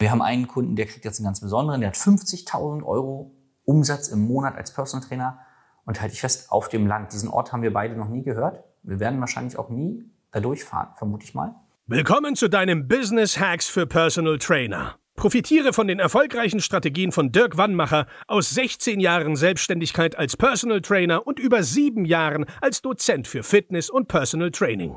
Wir haben einen Kunden, der kriegt jetzt einen ganz besonderen, der hat 50.000 Euro Umsatz im Monat als Personal Trainer und halte ich fest, auf dem Land. Diesen Ort haben wir beide noch nie gehört. Wir werden wahrscheinlich auch nie da durchfahren, vermute ich mal. Willkommen zu deinem Business Hacks für Personal Trainer. Profitiere von den erfolgreichen Strategien von Dirk Wannmacher aus 16 Jahren Selbstständigkeit als Personal Trainer und über sieben Jahren als Dozent für Fitness und Personal Training.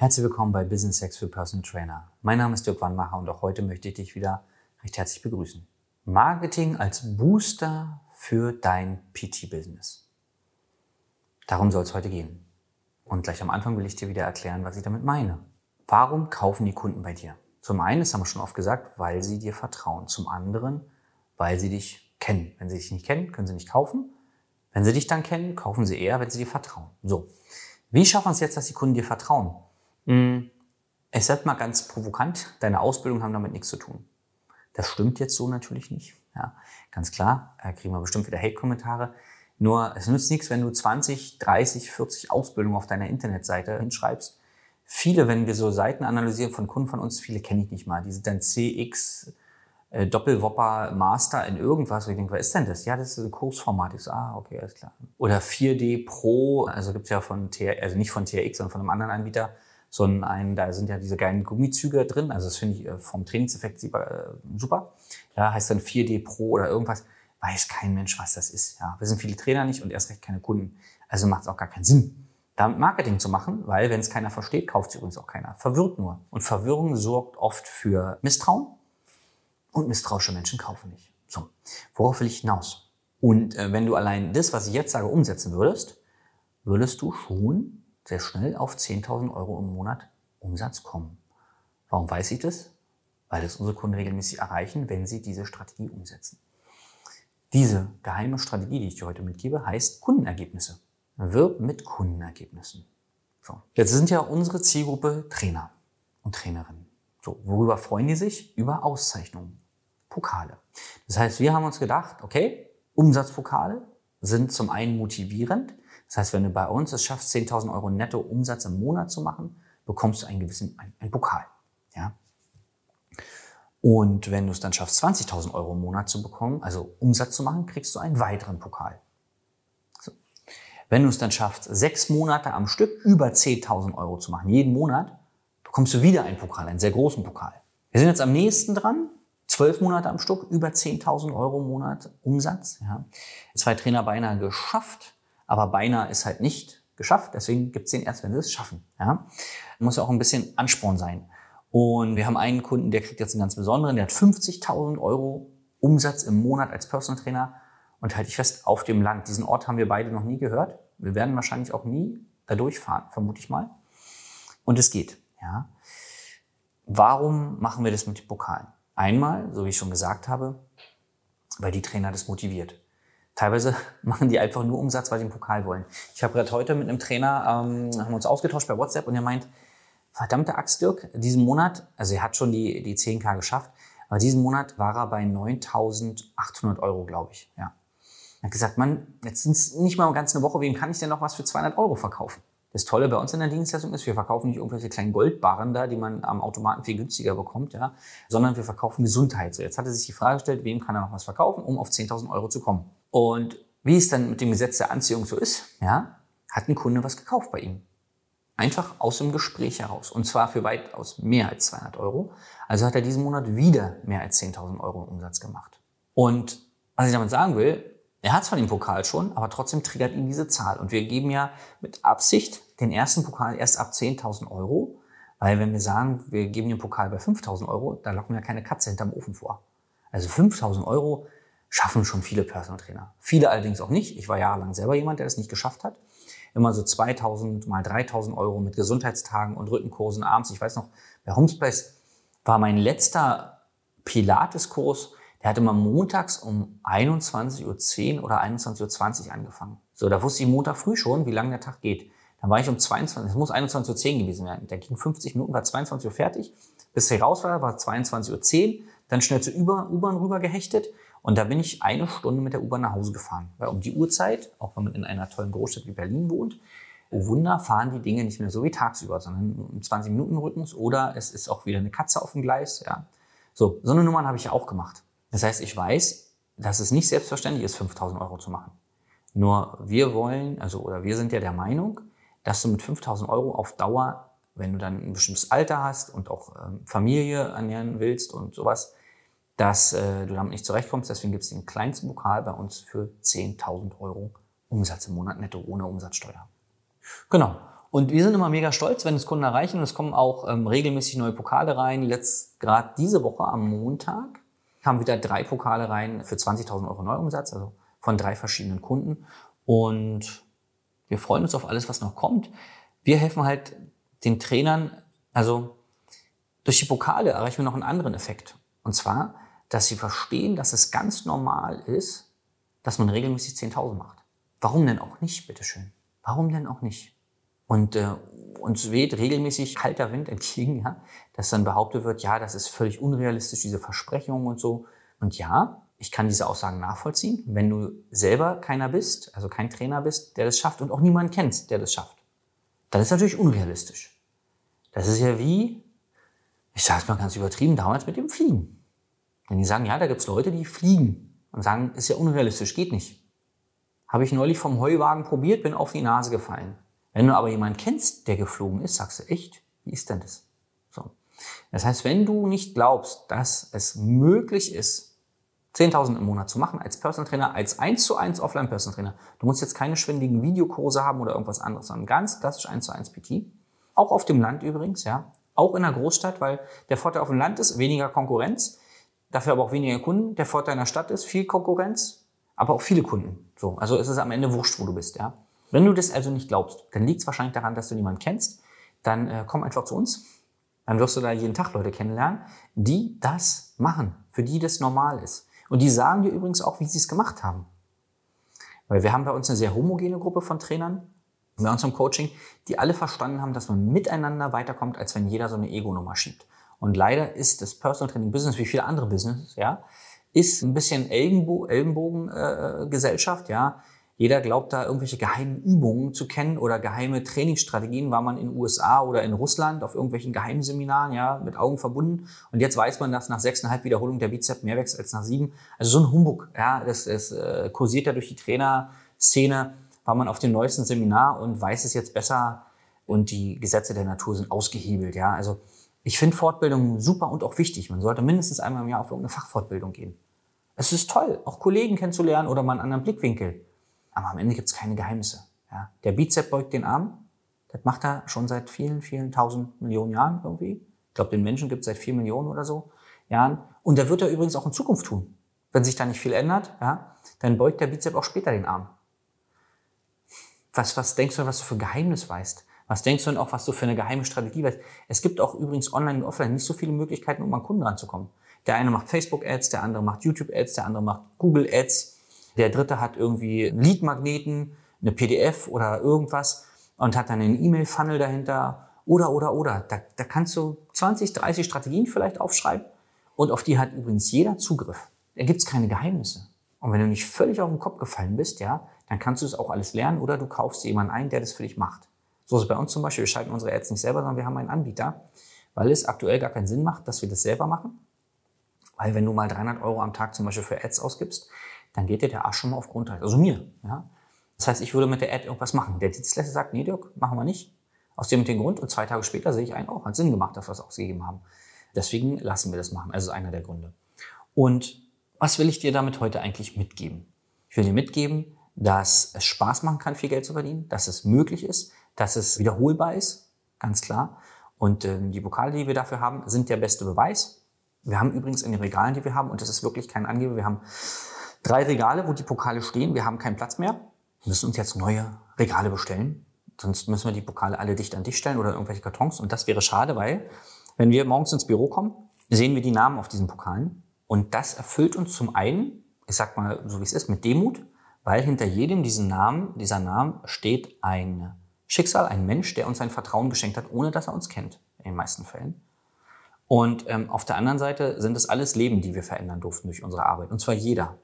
Herzlich willkommen bei Business Hacks für Personal Trainer. Mein Name ist Dirk Wannmacher und auch heute möchte ich dich wieder recht herzlich begrüßen. Marketing als Booster für dein PT-Business. Darum soll es heute gehen. Und gleich am Anfang will ich dir wieder erklären, was ich damit meine. Warum kaufen die Kunden bei dir? Zum einen, das haben wir schon oft gesagt, weil sie dir vertrauen. Zum anderen, weil sie dich kennen. Wenn sie dich nicht kennen, können sie nicht kaufen. Wenn sie dich dann kennen, kaufen sie eher, wenn sie dir vertrauen. So. Wie schaffen wir es jetzt, dass die Kunden dir vertrauen? Hm, es wird mal ganz provokant, deine Ausbildung haben damit nichts zu tun. Das stimmt jetzt so natürlich nicht. Ja, ganz klar, da kriegen wir bestimmt wieder Hate-Kommentare. Nur es nützt nichts, wenn du 20, 30, 40 Ausbildungen auf deiner Internetseite hinschreibst. Viele, wenn wir so Seiten analysieren von Kunden von uns, viele kenne ich nicht mal. Die sind dann CX, äh, Doppelwopper, Master in irgendwas. Und ich denke, was ist denn das? Ja, das ist ein Kursformat. Ich so, ah, okay, alles klar. Oder 4D Pro, also gibt's ja von TR, also nicht von TRX, sondern von einem anderen Anbieter, so ein, da sind ja diese geilen Gummizüge drin. Also das finde ich äh, vom Trainingseffekt super. Äh, super. Ja, heißt dann 4D Pro oder irgendwas. Weiß kein Mensch, was das ist. Ja, wir sind viele Trainer nicht und erst recht keine Kunden. Also macht es auch gar keinen Sinn, damit Marketing zu machen, weil wenn es keiner versteht, kauft es übrigens auch keiner. Verwirrt nur. Und Verwirrung sorgt oft für Misstrauen und misstrauische Menschen kaufen nicht. So, worauf will ich hinaus? Und äh, wenn du allein das, was ich jetzt sage, umsetzen würdest, würdest du schon sehr schnell auf 10.000 Euro im Monat Umsatz kommen. Warum weiß ich das? Weil das unsere Kunden regelmäßig erreichen, wenn sie diese Strategie umsetzen. Diese geheime Strategie, die ich dir heute mitgebe, heißt Kundenergebnisse. Wirb mit Kundenergebnissen. So. Jetzt sind ja unsere Zielgruppe Trainer und Trainerinnen. So, worüber freuen die sich? Über Auszeichnungen, Pokale. Das heißt, wir haben uns gedacht, okay, Umsatzpokale sind zum einen motivierend, das heißt, wenn du bei uns es schaffst, 10.000 Euro netto Umsatz im Monat zu machen, bekommst du einen gewissen, einen, einen Pokal. Ja? Und wenn du es dann schaffst, 20.000 Euro im Monat zu bekommen, also Umsatz zu machen, kriegst du einen weiteren Pokal. So. Wenn du es dann schaffst, sechs Monate am Stück über 10.000 Euro zu machen, jeden Monat, bekommst du wieder einen Pokal, einen sehr großen Pokal. Wir sind jetzt am nächsten dran, zwölf Monate am Stück, über 10.000 Euro im Monat Umsatz. Ja. Zwei Trainer beinahe geschafft. Aber beinahe ist halt nicht geschafft. Deswegen gibt es den erst, wenn sie es schaffen. Ja? Muss ja auch ein bisschen Ansporn sein. Und wir haben einen Kunden, der kriegt jetzt einen ganz besonderen, der hat 50.000 Euro Umsatz im Monat als Personal Trainer und halte ich fest, auf dem Land. Diesen Ort haben wir beide noch nie gehört. Wir werden wahrscheinlich auch nie da durchfahren, vermute ich mal. Und es geht. Ja. Warum machen wir das mit den Pokalen? Einmal, so wie ich schon gesagt habe, weil die Trainer das motiviert. Teilweise machen die einfach nur Umsatz, weil sie einen Pokal wollen. Ich habe gerade heute mit einem Trainer, ähm, haben uns ausgetauscht bei WhatsApp und er meint, verdammte Axt, Dirk, diesen Monat, also er hat schon die, die 10k geschafft, aber diesen Monat war er bei 9.800 Euro, glaube ich. Ja. Er hat gesagt, Mann, jetzt sind es nicht mal ganz eine Woche, wem kann ich denn noch was für 200 Euro verkaufen? Das Tolle bei uns in der Dienstleistung ist, wir verkaufen nicht irgendwelche kleinen Goldbarren da, die man am Automaten viel günstiger bekommt, ja, sondern wir verkaufen Gesundheit. So, jetzt hat er sich die Frage gestellt, wem kann er noch was verkaufen, um auf 10.000 Euro zu kommen. Und wie es dann mit dem Gesetz der Anziehung so ist, ja, hat ein Kunde was gekauft bei ihm. Einfach aus dem Gespräch heraus. Und zwar für weitaus mehr als 200 Euro. Also hat er diesen Monat wieder mehr als 10.000 Euro Umsatz gemacht. Und was ich damit sagen will, er hat zwar den Pokal schon, aber trotzdem triggert ihn diese Zahl. Und wir geben ja mit Absicht den ersten Pokal erst ab 10.000 Euro, weil wenn wir sagen, wir geben den Pokal bei 5.000 Euro, da locken wir keine Katze hinterm Ofen vor. Also 5.000 Euro schaffen schon viele Personal Trainer. Viele allerdings auch nicht. Ich war jahrelang selber jemand, der das nicht geschafft hat. Immer so 2.000 mal 3.000 Euro mit Gesundheitstagen und Rückenkursen abends. Ich weiß noch, bei Homespace war mein letzter Pilates-Kurs Der hatte mal montags um 21.10 Uhr oder 21.20 Uhr angefangen. So, da wusste ich Montag früh schon, wie lange der Tag geht. Dann war ich um 22, es muss 21.10 Uhr gewesen werden. Der ging 50 Minuten, war 22 Uhr fertig. Bis ich raus war, war 22.10 Uhr. Dann schnell zur U-Bahn rüber gehechtet. Und da bin ich eine Stunde mit der U-Bahn nach Hause gefahren. Weil um die Uhrzeit, auch wenn man in einer tollen Großstadt wie Berlin wohnt, oh Wunder, fahren die Dinge nicht mehr so wie tagsüber, sondern im 20-Minuten-Rhythmus oder es ist auch wieder eine Katze auf dem Gleis. Ja. So, so eine Nummern habe ich ja auch gemacht. Das heißt, ich weiß, dass es nicht selbstverständlich ist, 5000 Euro zu machen. Nur wir wollen, also oder wir sind ja der Meinung, dass du mit 5000 Euro auf Dauer, wenn du dann ein bestimmtes Alter hast und auch ähm, Familie ernähren willst und sowas, dass äh, du damit nicht zurechtkommst. Deswegen gibt es den kleinsten Pokal bei uns für 10.000 Euro Umsatz im Monat netto ohne Umsatzsteuer. Genau. Und wir sind immer mega stolz, wenn es Kunden erreichen. Und es kommen auch ähm, regelmäßig neue Pokale rein. Letzt gerade diese Woche am Montag kamen wieder drei Pokale rein für 20.000 Euro Neuumsatz, also von drei verschiedenen Kunden. Und wir freuen uns auf alles, was noch kommt. Wir helfen halt den Trainern, also durch die Pokale erreichen wir noch einen anderen Effekt. Und zwar, dass sie verstehen, dass es ganz normal ist, dass man regelmäßig 10.000 macht. Warum denn auch nicht, bitteschön? Warum denn auch nicht? Und äh, uns weht regelmäßig kalter Wind entgegen, ja, dass dann behauptet wird, ja, das ist völlig unrealistisch, diese Versprechungen und so. Und ja, ich kann diese Aussagen nachvollziehen, wenn du selber keiner bist, also kein Trainer bist, der das schafft und auch niemanden kennst, der das schafft. Dann ist natürlich unrealistisch. Das ist ja wie, ich sage es mal ganz übertrieben, damals mit dem Fliegen. Wenn die sagen, ja, da gibt's Leute, die fliegen und sagen, ist ja unrealistisch, geht nicht. Habe ich neulich vom Heuwagen probiert, bin auf die Nase gefallen. Wenn du aber jemanden kennst, der geflogen ist, sagst du, echt, wie ist denn das? So. Das heißt, wenn du nicht glaubst, dass es möglich ist, 10.000 im Monat zu machen als Personal Trainer, als 1 zu 1 Offline Personal Trainer, du musst jetzt keine schwindigen Videokurse haben oder irgendwas anderes, sondern ganz klassisch 1 zu 1 PT. Auch auf dem Land übrigens, ja. Auch in der Großstadt, weil der Vorteil auf dem Land ist weniger Konkurrenz, dafür aber auch weniger Kunden. Der Vorteil in der Stadt ist viel Konkurrenz, aber auch viele Kunden. So, also ist es am Ende wurscht, wo du bist, ja. Wenn du das also nicht glaubst, dann liegt es wahrscheinlich daran, dass du niemanden kennst. Dann äh, komm einfach zu uns. Dann wirst du da jeden Tag Leute kennenlernen, die das machen, für die das normal ist. Und die sagen dir übrigens auch, wie sie es gemacht haben. Weil wir haben bei uns eine sehr homogene Gruppe von Trainern bei unserem Coaching, die alle verstanden haben, dass man miteinander weiterkommt, als wenn jeder so eine Ego-Nummer schiebt. Und leider ist das Personal Training Business wie viele andere Business, ja, ist ein bisschen Ellenbo Ellenbogengesellschaft, äh, ja. Jeder glaubt da irgendwelche geheimen Übungen zu kennen oder geheime Trainingsstrategien, war man in den USA oder in Russland auf irgendwelchen geheimen Seminaren, ja, mit Augen verbunden. Und jetzt weiß man, dass nach sechseinhalb Wiederholungen der Bizep mehr wächst als nach sieben. Also so ein Humbug, ja, das, das äh, kursiert ja durch die Trainerszene, war man auf dem neuesten Seminar und weiß es jetzt besser und die Gesetze der Natur sind ausgehebelt, ja. Also ich finde Fortbildung super und auch wichtig. Man sollte mindestens einmal im Jahr auf irgendeine Fachfortbildung gehen. Es ist toll, auch Kollegen kennenzulernen oder mal einen anderen Blickwinkel. Aber am Ende gibt es keine Geheimnisse. Ja. Der Bizep beugt den Arm. Das macht er schon seit vielen, vielen tausend Millionen Jahren irgendwie. Ich glaube, den Menschen gibt es seit vier Millionen oder so Jahren. Und der wird er übrigens auch in Zukunft tun. Wenn sich da nicht viel ändert, ja, dann beugt der Bizep auch später den Arm. Was, was denkst du, was du für Geheimnis weißt? Was denkst du denn auch, was du für eine geheime Strategie weißt? Es gibt auch übrigens online und offline nicht so viele Möglichkeiten, um an Kunden ranzukommen. Der eine macht Facebook-Ads, der andere macht YouTube-Ads, der andere macht Google-Ads, der dritte hat irgendwie Lead-Magneten, eine PDF oder irgendwas und hat dann einen E-Mail-Funnel dahinter oder, oder, oder. Da, da kannst du 20, 30 Strategien vielleicht aufschreiben und auf die hat übrigens jeder Zugriff. Da gibt's keine Geheimnisse. Und wenn du nicht völlig auf den Kopf gefallen bist, ja, dann kannst du es auch alles lernen oder du kaufst jemanden ein, der das für dich macht. So ist es bei uns zum Beispiel. Wir schalten unsere Ads nicht selber, sondern wir haben einen Anbieter, weil es aktuell gar keinen Sinn macht, dass wir das selber machen. Weil wenn du mal 300 Euro am Tag zum Beispiel für Ads ausgibst, dann geht dir der Arsch schon mal auf Grundlage. Also mir. Ja? Das heißt, ich würde mit der Ad irgendwas machen. Der Dienstleister sagt, nee, Dirk, machen wir nicht. Aus dem dem Grund. Und zwei Tage später sehe ich einen, oh, hat Sinn gemacht, dass wir es ausgegeben haben. Deswegen lassen wir das machen. Also einer der Gründe. Und was will ich dir damit heute eigentlich mitgeben? Ich will dir mitgeben, dass es Spaß machen kann, viel Geld zu verdienen, dass es möglich ist, dass es wiederholbar ist, ganz klar. Und äh, die Pokale, die wir dafür haben, sind der beste Beweis. Wir haben übrigens in den Regalen, die wir haben, und das ist wirklich kein Angeber, wir haben drei Regale, wo die Pokale stehen. Wir haben keinen Platz mehr. Wir müssen uns jetzt neue Regale bestellen. Sonst müssen wir die Pokale alle dicht an dich stellen oder irgendwelche Kartons. Und das wäre schade, weil wenn wir morgens ins Büro kommen, sehen wir die Namen auf diesen Pokalen. Und das erfüllt uns zum einen, ich sag mal so wie es ist, mit Demut, weil hinter jedem diesen Namen, dieser Namen steht ein Schicksal, ein Mensch, der uns sein Vertrauen geschenkt hat, ohne dass er uns kennt, in den meisten Fällen. Und ähm, auf der anderen Seite sind es alles Leben, die wir verändern durften durch unsere Arbeit. Und zwar jeder,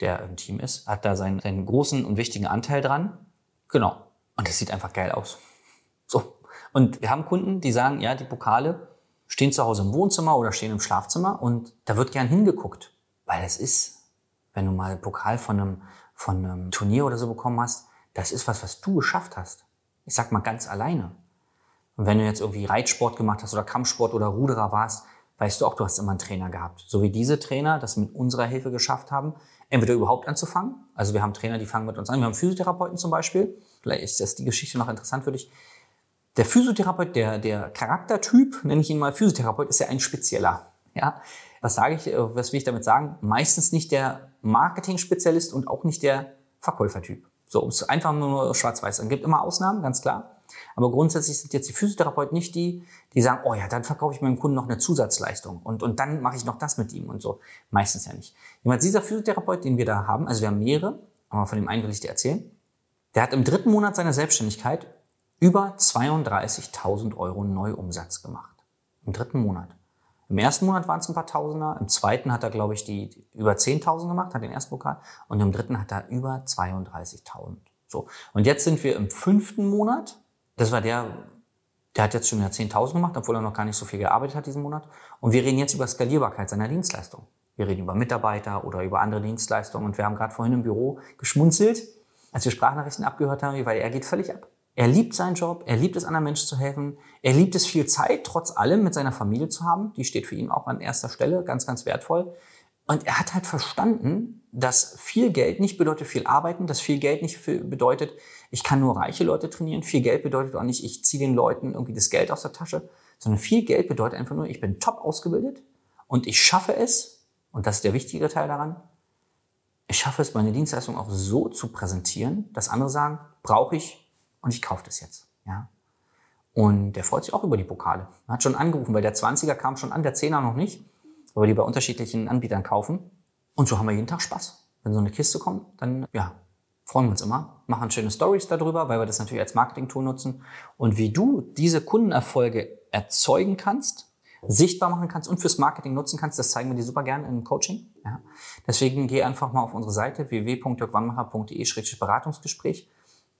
der im Team ist, hat da seinen, seinen großen und wichtigen Anteil dran. Genau. Und es sieht einfach geil aus. So. Und wir haben Kunden, die sagen, ja, die Pokale stehen zu Hause im Wohnzimmer oder stehen im Schlafzimmer und da wird gern hingeguckt. Weil es ist, wenn du mal einen Pokal von einem, von einem Turnier oder so bekommen hast, das ist was, was du geschafft hast. Ich sag mal ganz alleine. Und wenn du jetzt irgendwie Reitsport gemacht hast oder Kampfsport oder Ruderer warst, weißt du auch, du hast immer einen Trainer gehabt. So wie diese Trainer das mit unserer Hilfe geschafft haben, entweder überhaupt anzufangen. Also wir haben Trainer, die fangen mit uns an. Wir haben Physiotherapeuten zum Beispiel. Vielleicht ist das die Geschichte noch interessant für dich. Der Physiotherapeut, der, der Charaktertyp, nenne ich ihn mal Physiotherapeut, ist ja ein spezieller. Ja, was sage ich, äh, was will ich damit sagen? Meistens nicht der Marketing-Spezialist und auch nicht der Verkäufertyp. So, um es einfach nur schwarz-weiß. Es gibt immer Ausnahmen, ganz klar. Aber grundsätzlich sind jetzt die Physiotherapeuten nicht die, die sagen, oh ja, dann verkaufe ich meinem Kunden noch eine Zusatzleistung und, und dann mache ich noch das mit ihm und so. Meistens ja nicht. Jemand, dieser Physiotherapeut, den wir da haben, also wir haben mehrere, aber von dem einen will ich dir erzählen, der hat im dritten Monat seiner Selbstständigkeit über 32.000 Euro Neuumsatz gemacht. Im dritten Monat. Im ersten Monat waren es ein paar Tausender, im zweiten hat er, glaube ich, die, über 10.000 gemacht, hat den ersten Pokal, und im dritten hat er über 32.000. So. Und jetzt sind wir im fünften Monat. Das war der, der hat jetzt schon wieder 10.000 gemacht, obwohl er noch gar nicht so viel gearbeitet hat diesen Monat. Und wir reden jetzt über Skalierbarkeit seiner Dienstleistung. Wir reden über Mitarbeiter oder über andere Dienstleistungen. Und wir haben gerade vorhin im Büro geschmunzelt, als wir Sprachnachrichten abgehört haben, weil er geht völlig ab. Er liebt seinen Job, er liebt es, anderen Menschen zu helfen, er liebt es, viel Zeit trotz allem mit seiner Familie zu haben. Die steht für ihn auch an erster Stelle, ganz, ganz wertvoll. Und er hat halt verstanden, dass viel Geld nicht bedeutet viel arbeiten, dass viel Geld nicht bedeutet, ich kann nur reiche Leute trainieren. Viel Geld bedeutet auch nicht, ich ziehe den Leuten irgendwie das Geld aus der Tasche, sondern viel Geld bedeutet einfach nur, ich bin top ausgebildet und ich schaffe es, und das ist der wichtige Teil daran, ich schaffe es, meine Dienstleistung auch so zu präsentieren, dass andere sagen, brauche ich, und ich kaufe das jetzt. Ja. Und der freut sich auch über die Pokale. Er hat schon angerufen, weil der 20er kam schon an, der 10er noch nicht, weil wir die bei unterschiedlichen Anbietern kaufen. Und so haben wir jeden Tag Spaß. Wenn so eine Kiste kommt, dann ja, freuen wir uns immer, machen schöne Stories darüber, weil wir das natürlich als Marketing-Tool nutzen. Und wie du diese Kundenerfolge erzeugen kannst, sichtbar machen kannst und fürs Marketing nutzen kannst, das zeigen wir dir super gerne im Coaching. Ja. Deswegen geh einfach mal auf unsere Seite www.jörgwannmacher.de-beratungsgespräch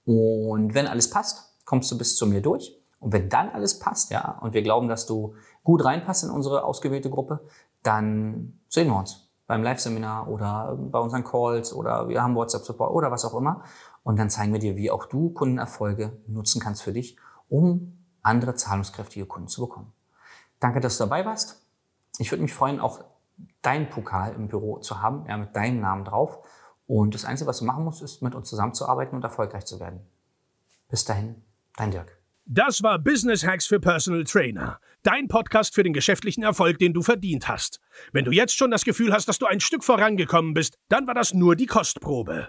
und wenn alles passt, kommst du bis zu mir durch. Und wenn dann alles passt, ja, und wir glauben, dass du gut reinpasst in unsere ausgewählte Gruppe, dann sehen wir uns beim Live-Seminar oder bei unseren Calls oder wir haben WhatsApp-Support oder was auch immer. Und dann zeigen wir dir, wie auch du Kundenerfolge nutzen kannst für dich, um andere zahlungskräftige Kunden zu bekommen. Danke, dass du dabei warst. Ich würde mich freuen, auch deinen Pokal im Büro zu haben, ja, mit deinem Namen drauf. Und das Einzige, was du machen musst, ist mit uns zusammenzuarbeiten und erfolgreich zu werden. Bis dahin, dein Dirk. Das war Business Hacks für Personal Trainer. Dein Podcast für den geschäftlichen Erfolg, den du verdient hast. Wenn du jetzt schon das Gefühl hast, dass du ein Stück vorangekommen bist, dann war das nur die Kostprobe.